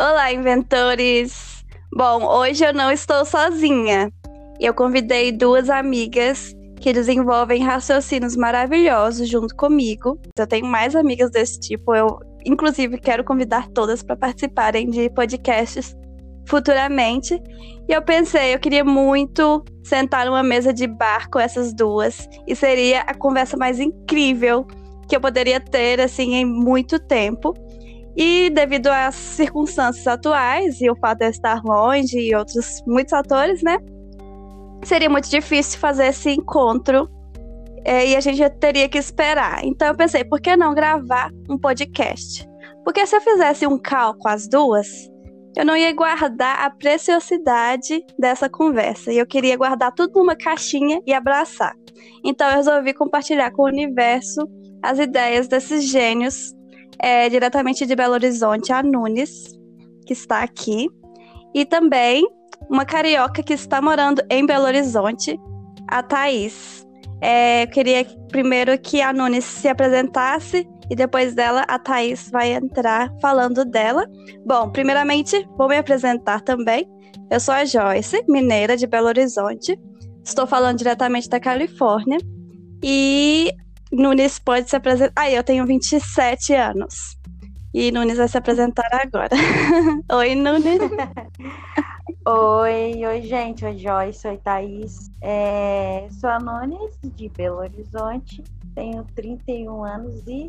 Olá, inventores! Bom, hoje eu não estou sozinha. Eu convidei duas amigas que desenvolvem raciocínios maravilhosos junto comigo. Eu tenho mais amigas desse tipo. Eu, inclusive, quero convidar todas para participarem de podcasts futuramente. E eu pensei, eu queria muito sentar numa mesa de bar com essas duas. E seria a conversa mais incrível que eu poderia ter, assim, em muito tempo. E devido às circunstâncias atuais e o fato de eu estar longe e outros muitos atores, né? Seria muito difícil fazer esse encontro é, e a gente teria que esperar. Então eu pensei, por que não gravar um podcast? Porque se eu fizesse um call com as duas, eu não ia guardar a preciosidade dessa conversa. E eu queria guardar tudo numa caixinha e abraçar. Então eu resolvi compartilhar com o universo as ideias desses gênios é, diretamente de Belo Horizonte, a Nunes, que está aqui, e também uma carioca que está morando em Belo Horizonte, a Thaís. É, eu queria primeiro que a Nunes se apresentasse e depois dela a Thaís vai entrar falando dela. Bom, primeiramente vou me apresentar também. Eu sou a Joyce, mineira de Belo Horizonte. Estou falando diretamente da Califórnia. E Nunes pode se apresentar. Ah, eu tenho 27 anos. E Nunes vai se apresentar agora. oi, Nunes. oi, oi, gente. Oi, Joyce. Oi, Thaís. É... Sou a Nunes, de Belo Horizonte. Tenho 31 anos e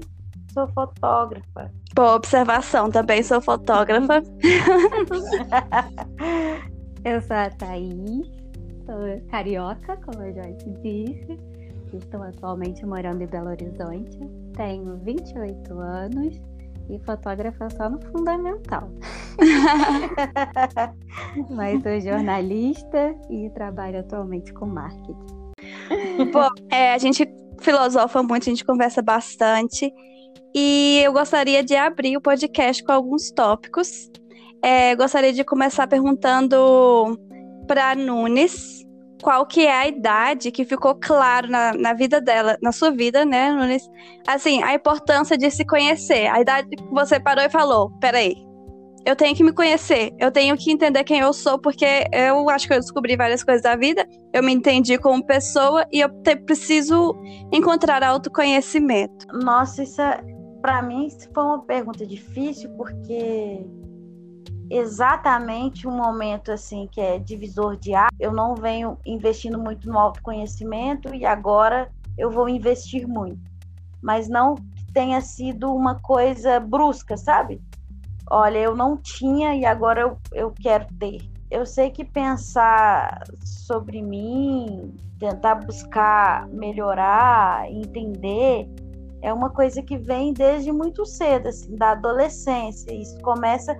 sou fotógrafa. Boa observação, também sou fotógrafa. eu sou a Thaís, sou carioca, como a Joyce disse. Estou atualmente morando em Belo Horizonte, tenho 28 anos e fotógrafa só no fundamental. Mas sou jornalista e trabalho atualmente com marketing. Bom, é, a gente filosofa muito, a gente conversa bastante. E eu gostaria de abrir o podcast com alguns tópicos. É, gostaria de começar perguntando para Nunes qual que é a idade que ficou claro na, na vida dela, na sua vida, né, Nunes? Assim, a importância de se conhecer. A idade que você parou e falou, peraí, eu tenho que me conhecer, eu tenho que entender quem eu sou, porque eu acho que eu descobri várias coisas da vida, eu me entendi como pessoa e eu te, preciso encontrar autoconhecimento. Nossa, isso é, para mim foi uma pergunta difícil, porque exatamente um momento assim que é divisor de água. Eu não venho investindo muito no autoconhecimento e agora eu vou investir muito. Mas não que tenha sido uma coisa brusca, sabe? Olha, eu não tinha e agora eu, eu quero ter. Eu sei que pensar sobre mim, tentar buscar melhorar, entender, é uma coisa que vem desde muito cedo, assim, da adolescência. Isso começa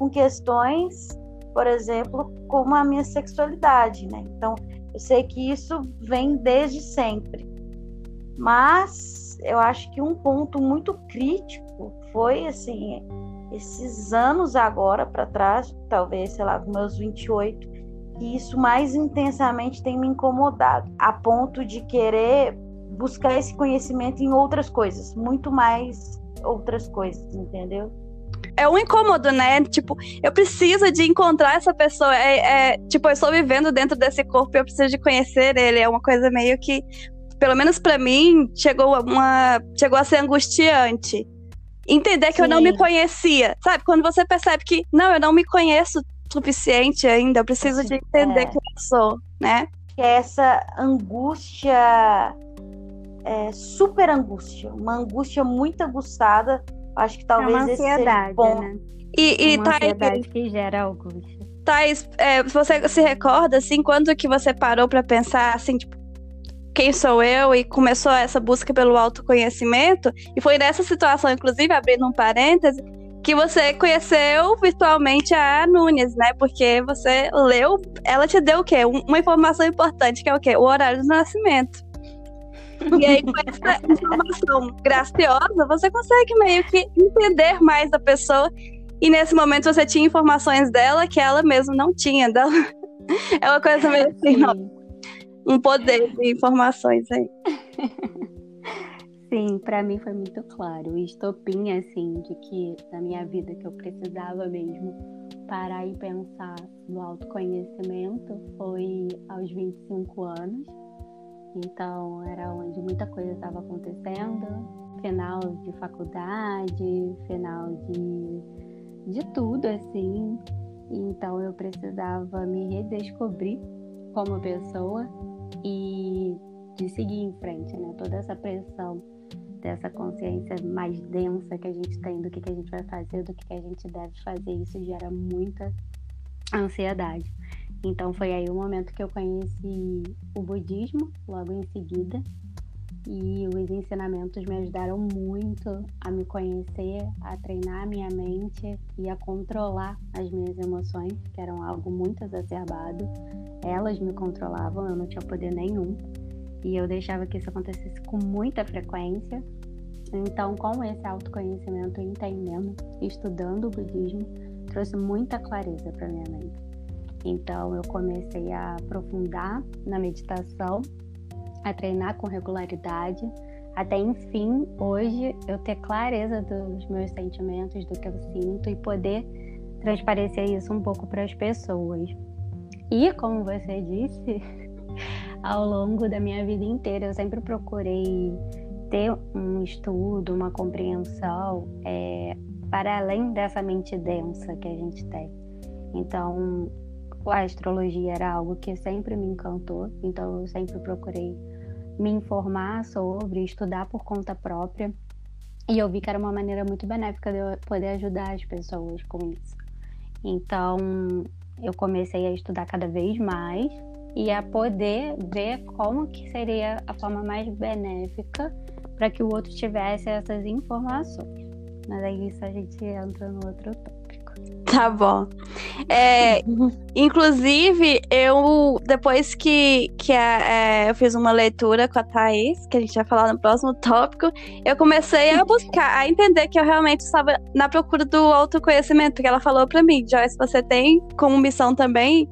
com questões, por exemplo, como a minha sexualidade, né? Então, eu sei que isso vem desde sempre. Mas eu acho que um ponto muito crítico foi assim, esses anos agora para trás, talvez, sei lá, com meus 28, que isso mais intensamente tem me incomodado, a ponto de querer buscar esse conhecimento em outras coisas, muito mais outras coisas, entendeu? É um incômodo, né? Tipo, eu preciso de encontrar essa pessoa. É, é, tipo, eu estou vivendo dentro desse corpo e eu preciso de conhecer ele. É uma coisa meio que, pelo menos para mim, chegou, uma, chegou a ser angustiante. Entender que Sim. eu não me conhecia. Sabe? Quando você percebe que, não, eu não me conheço suficiente ainda, eu preciso de entender é. quem eu sou, né? Que é essa angústia, é, super angústia, uma angústia muito aguçada Acho que talvez é uma ansiedade, bom. né? E, e uma Thaís, ansiedade que gera angústia. Thais, é, você se recorda, assim, quando que você parou para pensar, assim, tipo, quem sou eu e começou essa busca pelo autoconhecimento? E foi nessa situação, inclusive, abrindo um parêntese, que você conheceu virtualmente a Nunes, né? Porque você leu, ela te deu o quê? Uma informação importante, que é o quê? O horário do nascimento. E aí, com essa informação graciosa, você consegue meio que entender mais a pessoa. E nesse momento você tinha informações dela que ela mesma não tinha. Dela. É uma coisa meio assim, não. um poder de informações aí. Sim, para mim foi muito claro. O estopim, assim, de que na minha vida que eu precisava mesmo parar e pensar no autoconhecimento foi aos 25 anos. Então, era onde muita coisa estava acontecendo. Final de faculdade, final de, de tudo, assim. Então, eu precisava me redescobrir como pessoa e de seguir em frente, né? Toda essa pressão dessa consciência mais densa que a gente tem do que, que a gente vai fazer, do que, que a gente deve fazer, isso gera muita ansiedade. Então foi aí o momento que eu conheci o budismo, logo em seguida, e os ensinamentos me ajudaram muito a me conhecer, a treinar a minha mente e a controlar as minhas emoções, que eram algo muito exacerbado. Elas me controlavam, eu não tinha poder nenhum. E eu deixava que isso acontecesse com muita frequência. Então, com esse autoconhecimento, entendendo, estudando o budismo, trouxe muita clareza para minha mente. Então, eu comecei a aprofundar na meditação, a treinar com regularidade, até enfim, hoje, eu ter clareza dos meus sentimentos, do que eu sinto e poder transparecer isso um pouco para as pessoas. E, como você disse, ao longo da minha vida inteira. Eu sempre procurei ter um estudo, uma compreensão é, para além dessa mente densa que a gente tem. Então, a astrologia era algo que sempre me encantou, então eu sempre procurei me informar sobre, estudar por conta própria. E eu vi que era uma maneira muito benéfica de eu poder ajudar as pessoas com isso. Então, eu comecei a estudar cada vez mais e a poder ver como que seria a forma mais benéfica para que o outro tivesse essas informações. Mas aí isso a gente entra no outro tópico. Tá bom. É, inclusive, eu, depois que, que a, é, eu fiz uma leitura com a Thaís, que a gente vai falar no próximo tópico, eu comecei a buscar, a entender que eu realmente estava na procura do autoconhecimento, porque ela falou para mim, Joyce, você tem como missão também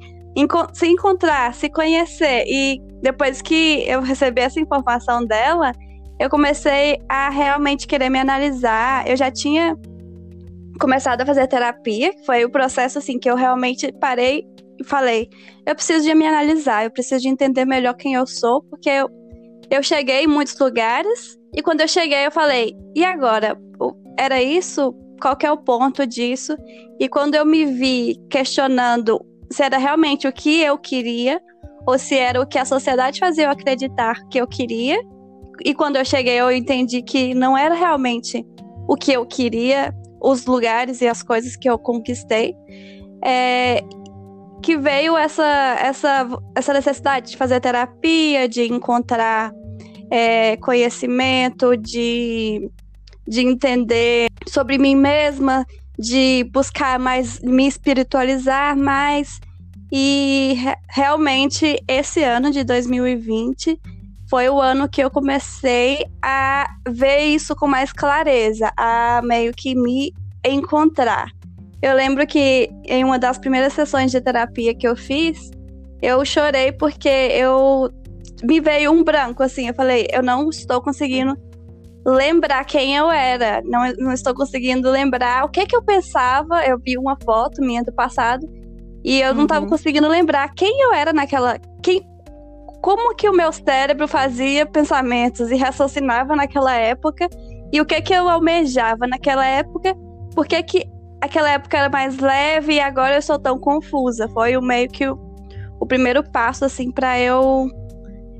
se encontrar, se conhecer. E depois que eu recebi essa informação dela, eu comecei a realmente querer me analisar. Eu já tinha começado a fazer terapia, foi o processo assim que eu realmente parei e falei: eu preciso de me analisar, eu preciso de entender melhor quem eu sou, porque eu, eu cheguei em muitos lugares e quando eu cheguei eu falei: e agora? Era isso? Qual que é o ponto disso? E quando eu me vi questionando se era realmente o que eu queria ou se era o que a sociedade fazia eu acreditar que eu queria. E quando eu cheguei, eu entendi que não era realmente o que eu queria, os lugares e as coisas que eu conquistei. É, que veio essa, essa, essa necessidade de fazer terapia, de encontrar é, conhecimento, de, de entender sobre mim mesma, de buscar mais, me espiritualizar mais. E re realmente esse ano de 2020 foi o ano que eu comecei a ver isso com mais clareza, a meio que me encontrar. Eu lembro que em uma das primeiras sessões de terapia que eu fiz, eu chorei porque eu me veio um branco assim, eu falei, eu não estou conseguindo lembrar quem eu era. Não, não estou conseguindo lembrar o que que eu pensava. Eu vi uma foto minha do passado e eu não estava uhum. conseguindo lembrar quem eu era naquela. Quem, como que o meu cérebro fazia pensamentos e raciocinava naquela época e o que que eu almejava naquela época. Por que que aquela época era mais leve e agora eu sou tão confusa? Foi o meio que o, o primeiro passo assim para eu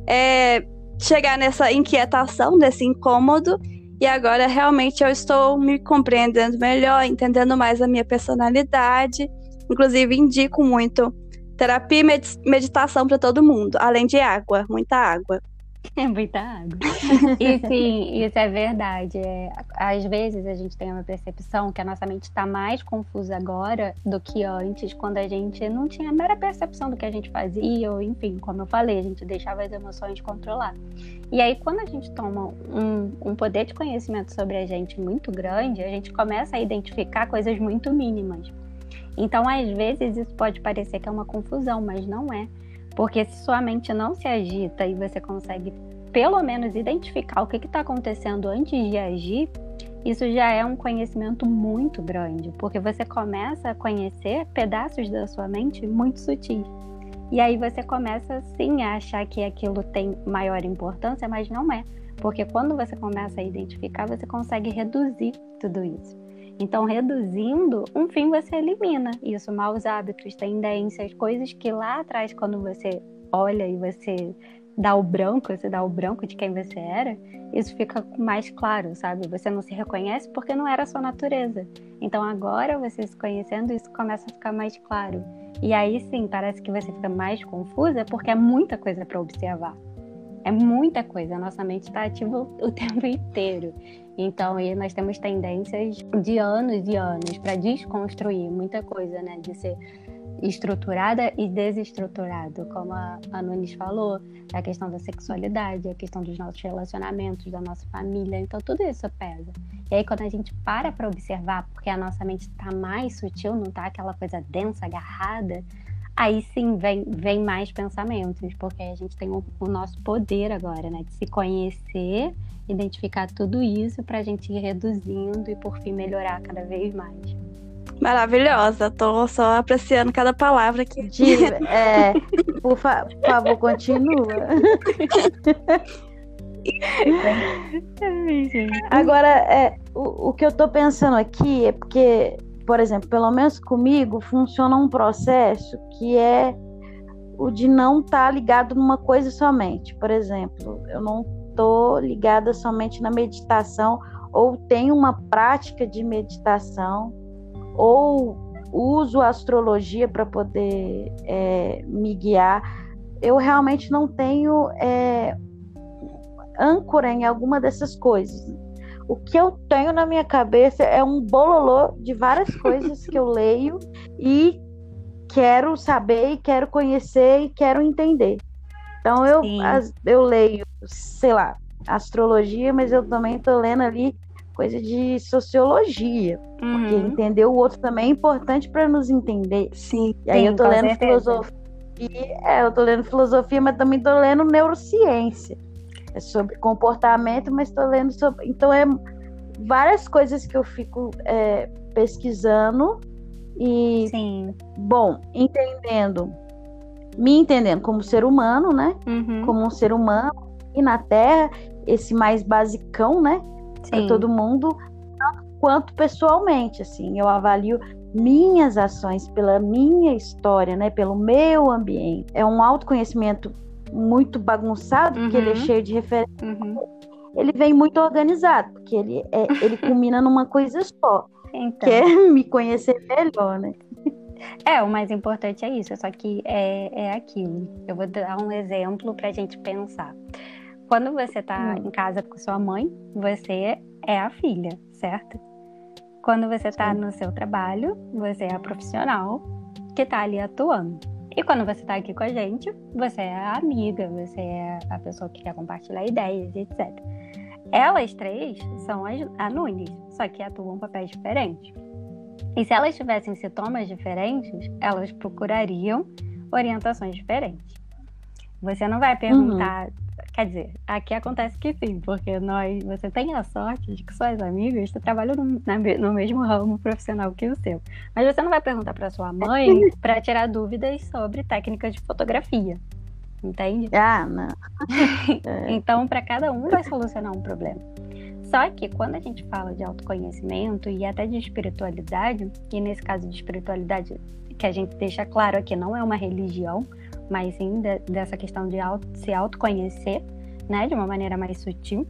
é, chegar nessa inquietação, nesse incômodo, e agora realmente eu estou me compreendendo melhor, entendendo mais a minha personalidade. Inclusive, indico muito terapia e meditação para todo mundo, além de água, muita água. É muita água. e sim, isso é verdade. É, às vezes a gente tem uma percepção que a nossa mente está mais confusa agora do que antes, quando a gente não tinha a mera percepção do que a gente fazia, ou enfim, como eu falei, a gente deixava as emoções controlar. E aí, quando a gente toma um, um poder de conhecimento sobre a gente muito grande, a gente começa a identificar coisas muito mínimas. Então, às vezes, isso pode parecer que é uma confusão, mas não é. Porque se sua mente não se agita e você consegue pelo menos identificar o que está acontecendo antes de agir, isso já é um conhecimento muito grande, porque você começa a conhecer pedaços da sua mente muito sutis. E aí você começa sim a achar que aquilo tem maior importância, mas não é. Porque quando você começa a identificar, você consegue reduzir tudo isso. Então, reduzindo, um fim você elimina isso, maus hábitos, tendências, coisas que lá atrás, quando você olha e você dá o branco, você dá o branco de quem você era, isso fica mais claro, sabe? Você não se reconhece porque não era a sua natureza. Então agora você se conhecendo, isso começa a ficar mais claro. E aí sim, parece que você fica mais confusa porque é muita coisa para observar. É muita coisa, a nossa mente está ativa o tempo inteiro. Então, nós temos tendências de anos e anos para desconstruir muita coisa, né? De ser estruturada e desestruturado, como a, a Nunes falou, a questão da sexualidade, a questão dos nossos relacionamentos, da nossa família, então tudo isso pesa. E aí quando a gente para para observar, porque a nossa mente está mais sutil, não está aquela coisa densa, agarrada, aí sim vem, vem mais pensamentos, porque a gente tem o, o nosso poder agora, né, de se conhecer, identificar tudo isso para a gente ir reduzindo e por fim melhorar cada vez mais. Maravilhosa, tô só apreciando cada palavra aqui. De, é, por, fa por favor, continua. Agora, é, o, o que eu tô pensando aqui é porque, por exemplo, pelo menos comigo, funciona um processo que é o de não estar tá ligado numa coisa somente. Por exemplo, eu não tô ligada somente na meditação ou tenho uma prática de meditação ou uso a astrologia para poder é, me guiar, eu realmente não tenho é, âncora em alguma dessas coisas. O que eu tenho na minha cabeça é um bololô de várias coisas que eu leio e quero saber, e quero conhecer e quero entender. Então eu, as, eu leio, sei lá, astrologia, mas eu também estou lendo ali coisa de sociologia. Uhum. Porque entender o outro também é importante para nos entender. Sim. E aí sim, eu tô lendo certeza. filosofia. É, eu tô lendo filosofia, mas também tô lendo neurociência. É sobre comportamento, mas tô lendo sobre. Então é várias coisas que eu fico é, pesquisando e sim. bom, entendendo, me entendendo como ser humano, né? Uhum. Como um ser humano e na Terra, esse mais basicão, né? para todo mundo, quanto pessoalmente, assim, eu avalio minhas ações pela minha história, né, pelo meu ambiente. É um autoconhecimento muito bagunçado, uhum. porque ele é uhum. cheio de referências. Uhum. Ele vem muito organizado, porque ele, é, ele culmina numa coisa só. Então. Que é me conhecer melhor, né? É, o mais importante é isso, só que é, é aquilo. Eu vou dar um exemplo para a gente pensar. Quando você está hum. em casa com sua mãe, você é a filha, certo? Quando você está no seu trabalho, você é a profissional que está ali atuando. E quando você está aqui com a gente, você é a amiga, você é a pessoa que quer compartilhar ideias, etc. Elas três são as Nunes, só que atuam papéis diferentes. E se elas tivessem sintomas diferentes, elas procurariam orientações diferentes. Você não vai perguntar uhum. Quer dizer, aqui acontece que sim, porque nós, você tem a sorte de que suas amigas trabalham no, na, no mesmo ramo profissional que o seu. Mas você não vai perguntar para sua mãe para tirar dúvidas sobre técnicas de fotografia. Entende? Ah, não. então, para cada um vai solucionar um problema. Só que quando a gente fala de autoconhecimento e até de espiritualidade, e nesse caso de espiritualidade, que a gente deixa claro aqui, não é uma religião, mas sim de, dessa questão de auto, se autoconhecer, né, de uma maneira mais sutil,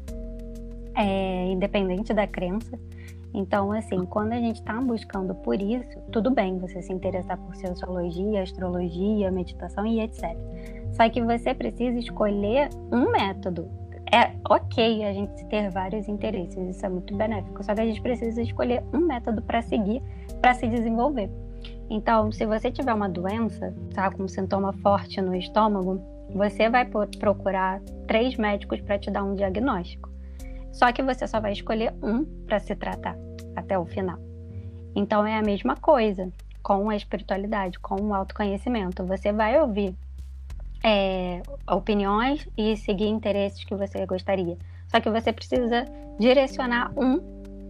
é, independente da crença. Então, assim, quando a gente está buscando por isso, tudo bem você se interessar por sociologia, astrologia, meditação e etc. Só que você precisa escolher um método. É ok a gente ter vários interesses, isso é muito benéfico. Só que a gente precisa escolher um método para seguir, para se desenvolver. Então, se você tiver uma doença, tá, com um sintoma forte no estômago, você vai procurar três médicos para te dar um diagnóstico. Só que você só vai escolher um para se tratar até o final. Então é a mesma coisa com a espiritualidade, com o autoconhecimento. Você vai ouvir é, opiniões e seguir interesses que você gostaria. Só que você precisa direcionar um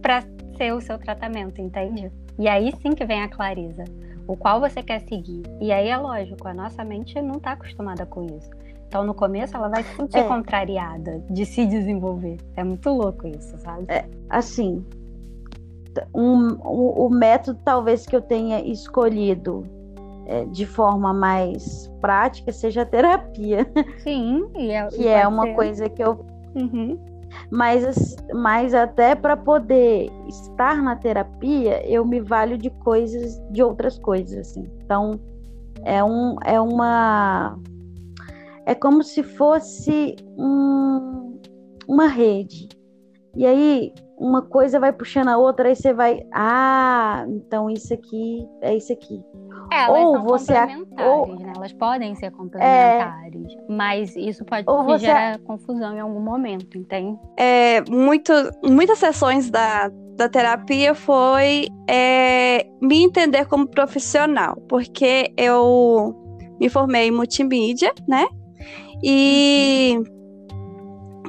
para ser o seu tratamento, entende? E aí sim que vem a clareza. O qual você quer seguir. E aí é lógico, a nossa mente não está acostumada com isso. Então, no começo, ela vai se sentir é. contrariada de se desenvolver. É muito louco isso, sabe? É, assim, um, o, o método talvez que eu tenha escolhido é, de forma mais prática seja a terapia. Sim, e é, que é uma ser. coisa que eu. Uhum. Mas, mas até para poder estar na terapia, eu me valho de coisas, de outras coisas, assim. Então, é, um, é uma. É como se fosse um, uma rede. E aí, uma coisa vai puxando a outra, aí você vai, ah, então isso aqui é isso aqui. É, elas ou são você complementares, ou... né? Elas podem ser complementares, é... mas isso pode você... gerar confusão em algum momento, entende? É, muito, muitas sessões da, da terapia foi é, me entender como profissional, porque eu me formei em multimídia, né? E uhum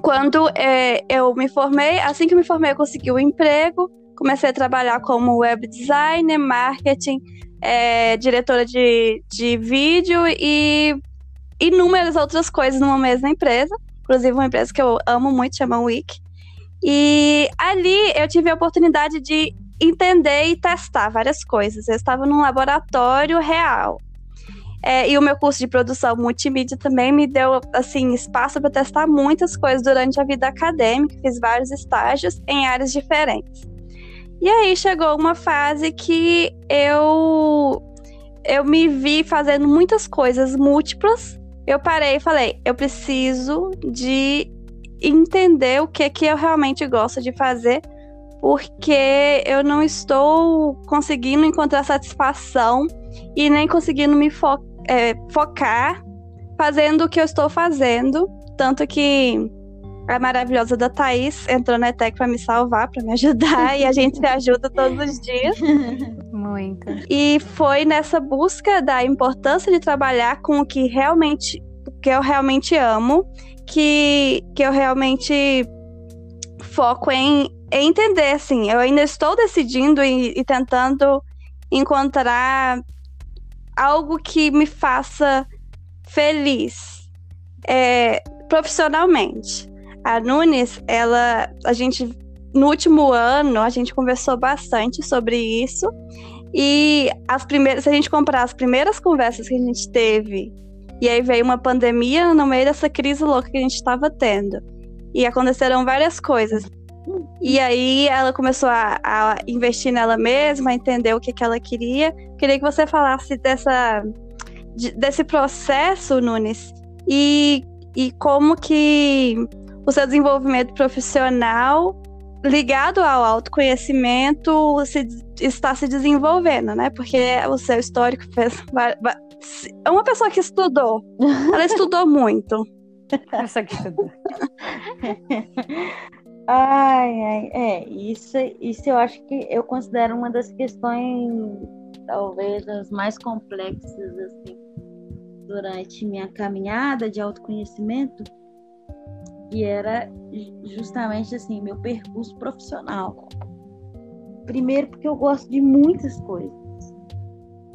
quando é, eu me formei, assim que me formei, eu consegui um emprego, comecei a trabalhar como web designer, marketing, é, diretora de, de vídeo e inúmeras outras coisas numa mesma empresa, inclusive uma empresa que eu amo muito, chama Wiki. E ali eu tive a oportunidade de entender e testar várias coisas. Eu estava num laboratório real. É, e o meu curso de produção multimídia também me deu assim espaço para testar muitas coisas durante a vida acadêmica. Fiz vários estágios em áreas diferentes. E aí chegou uma fase que eu eu me vi fazendo muitas coisas múltiplas. Eu parei e falei, eu preciso de entender o que que eu realmente gosto de fazer, porque eu não estou conseguindo encontrar satisfação e nem conseguindo me focar é, focar fazendo o que eu estou fazendo. Tanto que a maravilhosa da Thaís entrou na ETEC para me salvar, para me ajudar, e a gente se ajuda todos os dias. Muito. E foi nessa busca da importância de trabalhar com o que realmente que eu realmente amo, que, que eu realmente foco em, em entender, assim. Eu ainda estou decidindo e, e tentando encontrar algo que me faça feliz é, profissionalmente. A Nunes, ela, a gente no último ano a gente conversou bastante sobre isso e as primeiras, se a gente comparar as primeiras conversas que a gente teve e aí veio uma pandemia no meio dessa crise louca que a gente estava tendo e aconteceram várias coisas. E aí ela começou a, a, investir nela mesma, a entender o que, que ela queria. Queria que você falasse dessa, de, desse processo, Nunes, e, e como que o seu desenvolvimento profissional ligado ao autoconhecimento se, está se desenvolvendo, né? Porque o seu histórico fez. É uma pessoa que estudou. Ela estudou muito. Essa que estudou. Ai, ai, é, isso, isso eu acho que eu considero uma das questões, talvez, as mais complexas, assim, durante minha caminhada de autoconhecimento, que era justamente, assim, meu percurso profissional. Primeiro, porque eu gosto de muitas coisas.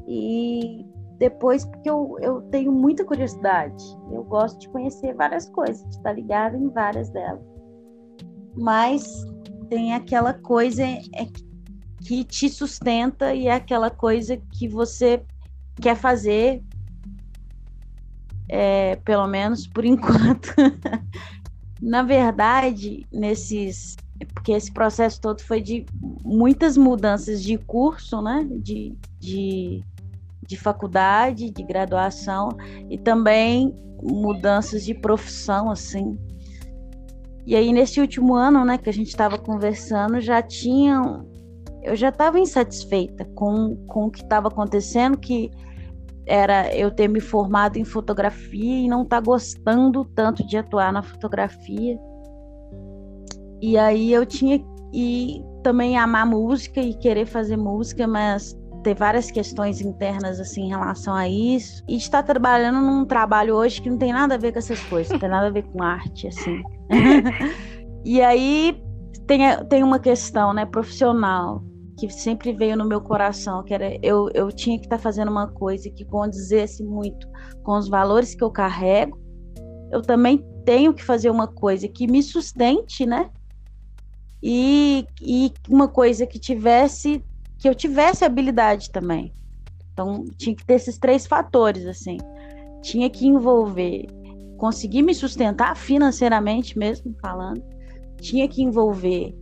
E depois, porque eu, eu tenho muita curiosidade. Eu gosto de conhecer várias coisas, de estar ligada em várias delas mas tem aquela coisa é, que te sustenta e é aquela coisa que você quer fazer, é, pelo menos por enquanto. Na verdade, nesses. Porque esse processo todo foi de muitas mudanças de curso, né? De, de, de faculdade, de graduação, e também mudanças de profissão, assim. E aí, nesse último ano, né, que a gente estava conversando, já tinham. Eu já estava insatisfeita com, com o que estava acontecendo, que era eu ter me formado em fotografia e não estar tá gostando tanto de atuar na fotografia. E aí eu tinha. E também amar música e querer fazer música, mas ter várias questões internas assim em relação a isso e estar trabalhando num trabalho hoje que não tem nada a ver com essas coisas, não tem nada a ver com arte assim. e aí tem, tem uma questão, né, profissional que sempre veio no meu coração, que era eu, eu tinha que estar tá fazendo uma coisa que condizesse muito com os valores que eu carrego. Eu também tenho que fazer uma coisa que me sustente, né? E, e uma coisa que tivesse que eu tivesse habilidade também. Então, tinha que ter esses três fatores, assim. Tinha que envolver, conseguir me sustentar financeiramente mesmo, falando. Tinha que envolver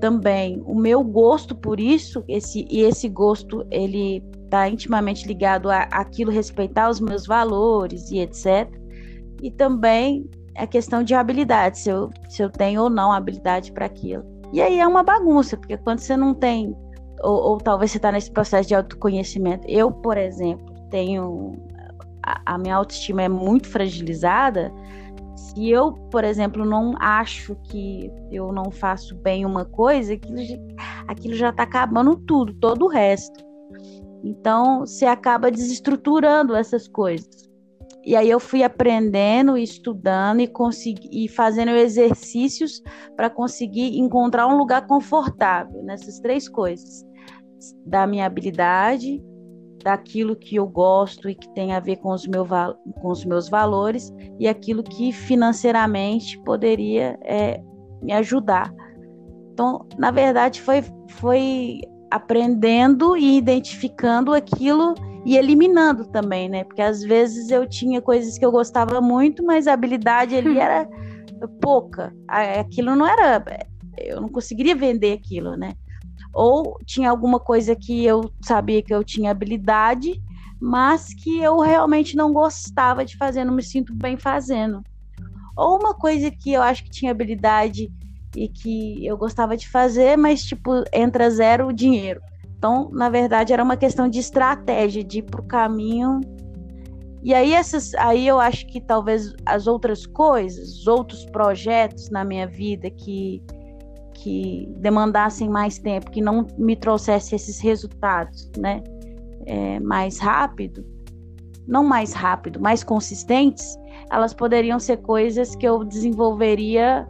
também o meu gosto por isso, esse, e esse gosto, ele está intimamente ligado a aquilo respeitar os meus valores e etc. E também a questão de habilidade, se eu, se eu tenho ou não habilidade para aquilo. E aí é uma bagunça, porque quando você não tem ou, ou talvez você está nesse processo de autoconhecimento. Eu, por exemplo, tenho a, a, minha autoestima é muito fragilizada. Se eu, por exemplo, não acho que eu não faço bem uma coisa, aquilo, aquilo já está acabando tudo, todo o resto. Então, você acaba desestruturando essas coisas. E aí eu fui aprendendo, estudando e, consegui, e fazendo exercícios para conseguir encontrar um lugar confortável nessas três coisas da minha habilidade, daquilo que eu gosto e que tem a ver com os, meu, com os meus valores e aquilo que financeiramente poderia é, me ajudar. Então, na verdade, foi, foi aprendendo e identificando aquilo e eliminando também, né? Porque às vezes eu tinha coisas que eu gostava muito, mas a habilidade ali era pouca. Aquilo não era. Eu não conseguiria vender aquilo, né? Ou tinha alguma coisa que eu sabia que eu tinha habilidade, mas que eu realmente não gostava de fazer, não me sinto bem fazendo. Ou uma coisa que eu acho que tinha habilidade e que eu gostava de fazer, mas tipo, entra zero o dinheiro. Então, na verdade, era uma questão de estratégia, de ir pro caminho. E aí essas, aí eu acho que talvez as outras coisas, os outros projetos na minha vida que que demandassem mais tempo, que não me trouxesse esses resultados, né, é, mais rápido, não mais rápido, mais consistentes, elas poderiam ser coisas que eu desenvolveria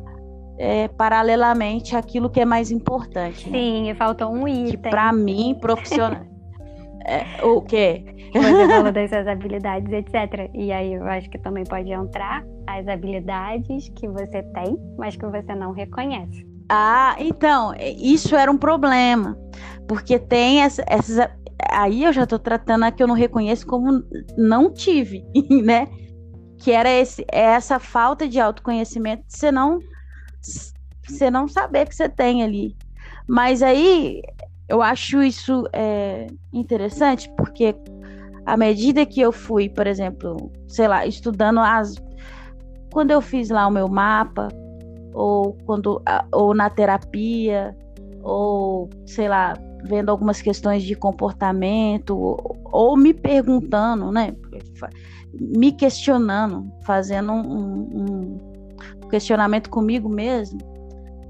é, paralelamente àquilo que é mais importante. Né? Sim, né? faltou um item. Que para mim, profissional. é, o quê? Você falou das suas habilidades, etc. E aí eu acho que também pode entrar as habilidades que você tem, mas que você não reconhece. Ah, então, isso era um problema. Porque tem essa, essas. Aí eu já estou tratando a que eu não reconheço como não tive, né? Que era esse, é essa falta de autoconhecimento você não, você não saber que você tem ali. Mas aí eu acho isso é, interessante, porque à medida que eu fui, por exemplo, sei lá, estudando as. Quando eu fiz lá o meu mapa, ou quando ou na terapia, ou sei lá, vendo algumas questões de comportamento, ou, ou me perguntando, né? Me questionando, fazendo um, um questionamento comigo mesmo,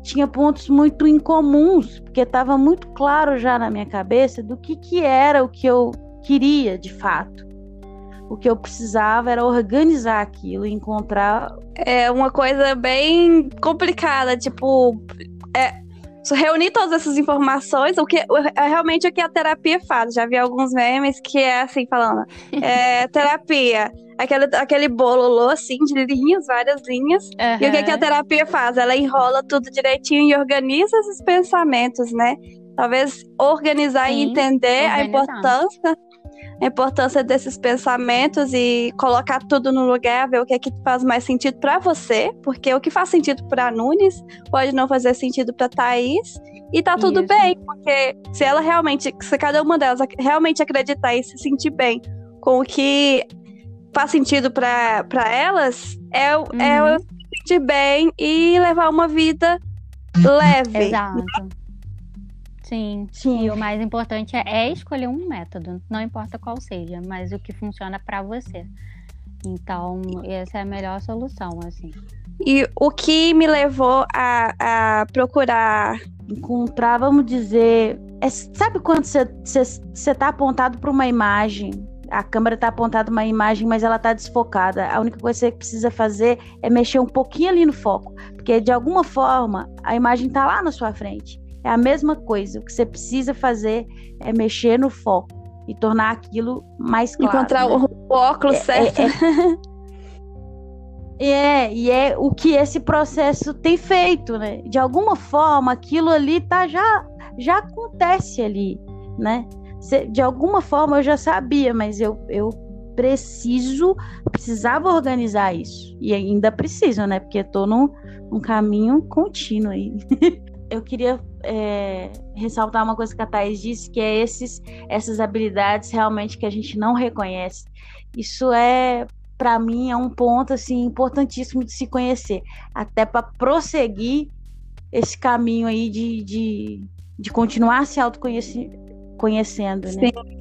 tinha pontos muito incomuns, porque estava muito claro já na minha cabeça do que, que era o que eu queria de fato o que eu precisava era organizar aquilo, encontrar. É uma coisa bem complicada, tipo. É, reunir todas essas informações, o que é realmente o que a terapia faz. Já vi alguns memes que é assim, falando, é, terapia, aquele, aquele bolo assim, de linhas, várias linhas. Uhum. E o que, que a terapia faz? Ela enrola tudo direitinho e organiza esses pensamentos, né? Talvez organizar Sim, e entender a importância a importância desses pensamentos e colocar tudo no lugar, ver o que é que faz mais sentido para você, porque o que faz sentido para Nunes pode não fazer sentido para Thaís, e tá tudo Isso. bem, porque se ela realmente, se cada uma delas realmente acreditar e se sentir bem com o que faz sentido para elas, é, uhum. é se sentir bem e levar uma vida leve. Exato. Sim. Sim. E o mais importante é, é escolher um método, não importa qual seja, mas o que funciona para você. Então, essa é a melhor solução, assim. E o que me levou a, a procurar encontrar, vamos dizer, é, sabe quando você tá apontado para uma imagem, a câmera tá apontada para uma imagem, mas ela tá desfocada. A única coisa que você precisa fazer é mexer um pouquinho ali no foco, porque de alguma forma a imagem tá lá na sua frente. É a mesma coisa. O que você precisa fazer é mexer no foco e tornar aquilo mais claro. Encontrar né? o óculos é, certo. É, é, é, e é o que esse processo tem feito, né? De alguma forma, aquilo ali tá já já acontece ali, né? De alguma forma eu já sabia, mas eu, eu preciso, precisava organizar isso. E ainda preciso, né? Porque estou num, num caminho contínuo aí. eu queria é, ressaltar uma coisa que a Thais disse, que é esses, essas habilidades realmente que a gente não reconhece. Isso é, para mim, é um ponto assim importantíssimo de se conhecer, até para prosseguir esse caminho aí de, de, de continuar se autoconhecendo, né? Sim.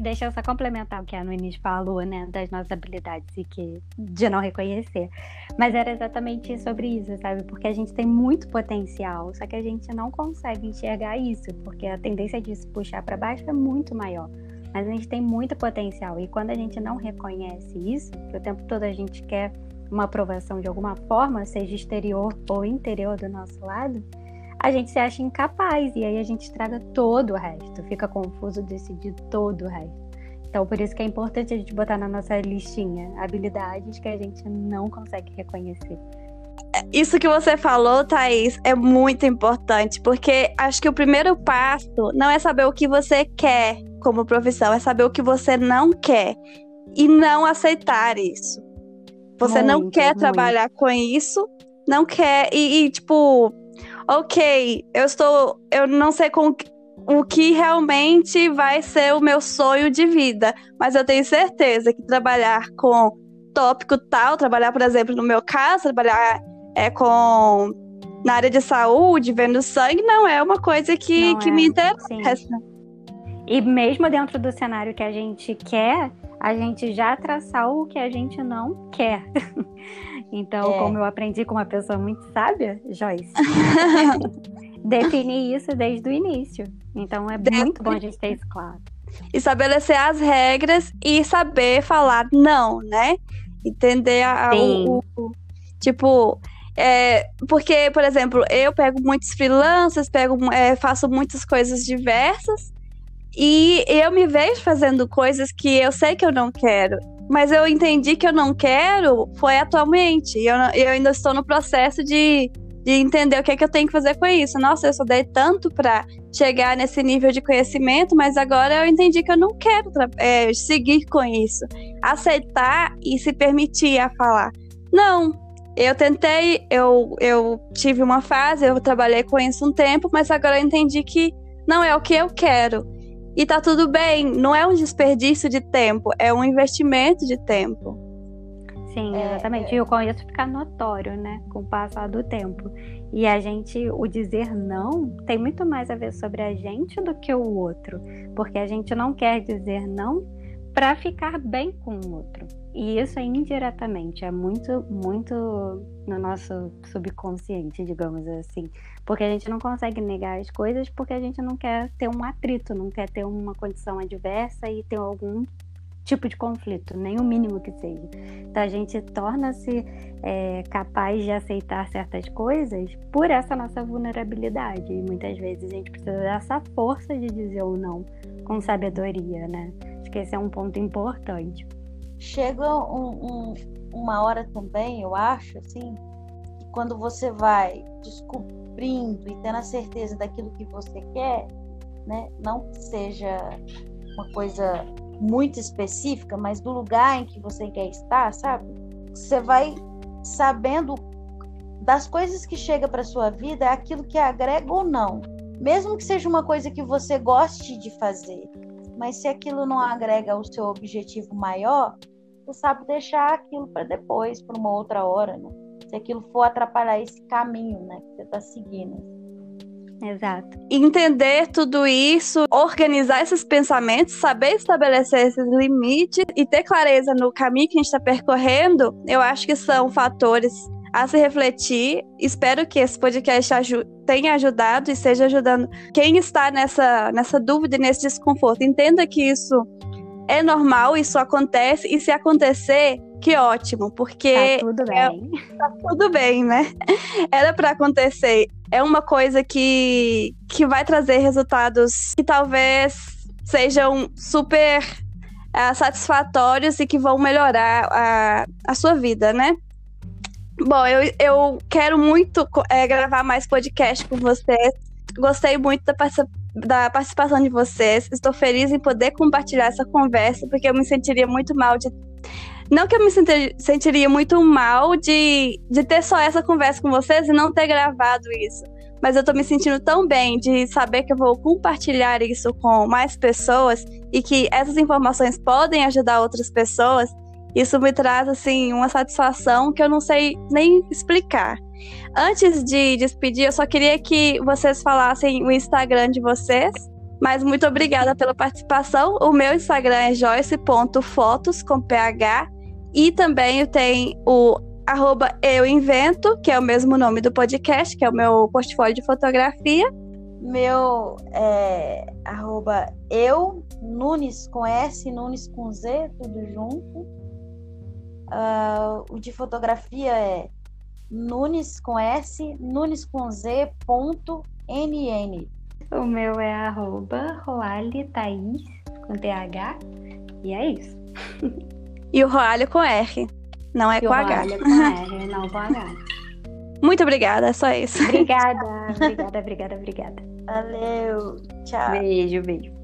Deixa eu só complementar o que a Nunes falou, né, das nossas habilidades e que de não reconhecer. Mas era exatamente sobre isso, sabe? Porque a gente tem muito potencial, só que a gente não consegue enxergar isso, porque a tendência de se puxar para baixo é muito maior. Mas a gente tem muito potencial e quando a gente não reconhece isso, que o tempo todo a gente quer uma aprovação de alguma forma, seja exterior ou interior do nosso lado, a gente se acha incapaz e aí a gente estraga todo o resto, fica confuso decidir todo o resto. Então, por isso que é importante a gente botar na nossa listinha habilidades que a gente não consegue reconhecer. Isso que você falou, Thaís, é muito importante, porque acho que o primeiro passo não é saber o que você quer como profissão, é saber o que você não quer e não aceitar isso. Você muito, não quer muito. trabalhar com isso, não quer. E, e, tipo, ok, eu estou. Eu não sei com o que realmente vai ser o meu sonho de vida, mas eu tenho certeza que trabalhar com tópico tal, trabalhar, por exemplo, no meu caso, trabalhar é, com na área de saúde, vendo sangue, não é uma coisa que, que é, me interessa. Sim. E mesmo dentro do cenário que a gente quer, a gente já traçar o que a gente não quer. Então, é. como eu aprendi com uma pessoa muito sábia, Joyce, definir isso desde o início. Então, é desde muito bom a gente ter isso claro. Estabelecer as regras e saber falar não, né? Entender a, o, o, Tipo, é, porque, por exemplo, eu pego muitos freelancers, pego, é, faço muitas coisas diversas e eu me vejo fazendo coisas que eu sei que eu não quero. Mas eu entendi que eu não quero foi atualmente. Eu, eu ainda estou no processo de, de entender o que é que eu tenho que fazer com isso. Nossa, eu estudei tanto para chegar nesse nível de conhecimento, mas agora eu entendi que eu não quero é, seguir com isso. Aceitar e se permitir a falar. Não, eu tentei, eu, eu tive uma fase, eu trabalhei com isso um tempo, mas agora eu entendi que não é o que eu quero. E tá tudo bem, não é um desperdício de tempo, é um investimento de tempo. Sim, é, exatamente. É... E o conheço fica notório, né, com o passar do tempo. E a gente, o dizer não, tem muito mais a ver sobre a gente do que o outro. Porque a gente não quer dizer não para ficar bem com o outro. E isso é indiretamente, é muito, muito no nosso subconsciente, digamos assim. Porque a gente não consegue negar as coisas porque a gente não quer ter um atrito, não quer ter uma condição adversa e ter algum tipo de conflito, nem o mínimo que seja. Então a gente torna-se é, capaz de aceitar certas coisas por essa nossa vulnerabilidade. E muitas vezes a gente precisa dessa força de dizer ou não com sabedoria, né? Acho que esse é um ponto importante. Chega um, um, uma hora também, eu acho, assim, que quando você vai descobrindo e tendo a certeza daquilo que você quer, né, não que seja uma coisa muito específica, mas do lugar em que você quer estar, sabe? Você vai sabendo das coisas que chega para sua vida, é aquilo que agrega ou não. Mesmo que seja uma coisa que você goste de fazer, mas se aquilo não agrega o seu objetivo maior, você sabe deixar aquilo para depois, para uma outra hora, né? Se aquilo for atrapalhar esse caminho, né, que você está seguindo. Exato. Entender tudo isso, organizar esses pensamentos, saber estabelecer esses limites e ter clareza no caminho que a gente está percorrendo, eu acho que são fatores a se refletir. Espero que esse podcast aju tenha ajudado e seja ajudando quem está nessa, nessa dúvida e nesse desconforto. Entenda que isso é normal, isso acontece, e se acontecer, que ótimo, porque. Tá tudo bem. É, tá tudo bem, né? Era para acontecer. É uma coisa que, que vai trazer resultados que talvez sejam super uh, satisfatórios e que vão melhorar a, a sua vida, né? Bom, eu, eu quero muito é, gravar mais podcast com vocês. Gostei muito da, da participação de vocês. Estou feliz em poder compartilhar essa conversa, porque eu me sentiria muito mal de. Não que eu me sentir, sentiria muito mal de, de ter só essa conversa com vocês e não ter gravado isso. Mas eu tô me sentindo tão bem de saber que eu vou compartilhar isso com mais pessoas e que essas informações podem ajudar outras pessoas. Isso me traz, assim, uma satisfação que eu não sei nem explicar. Antes de despedir, eu só queria que vocês falassem o Instagram de vocês. Mas muito obrigada pela participação. O meu Instagram é joyce.fotos com PH. E também tem o arroba eu invento, que é o mesmo nome do podcast, que é o meu portfólio de fotografia. Meu é arroba eu, Nunes com S, Nunes com Z, tudo junto. Uh, o de fotografia é Nunes com S, Nunes com Z, ponto, NN. O meu é arroba Roale Thaís, com TH, e é isso. E o Roalho com R, não é e com H. O com R, não com H. Muito obrigada, é só isso. Obrigada, obrigada, obrigada, obrigada. Valeu, tchau. Beijo, beijo.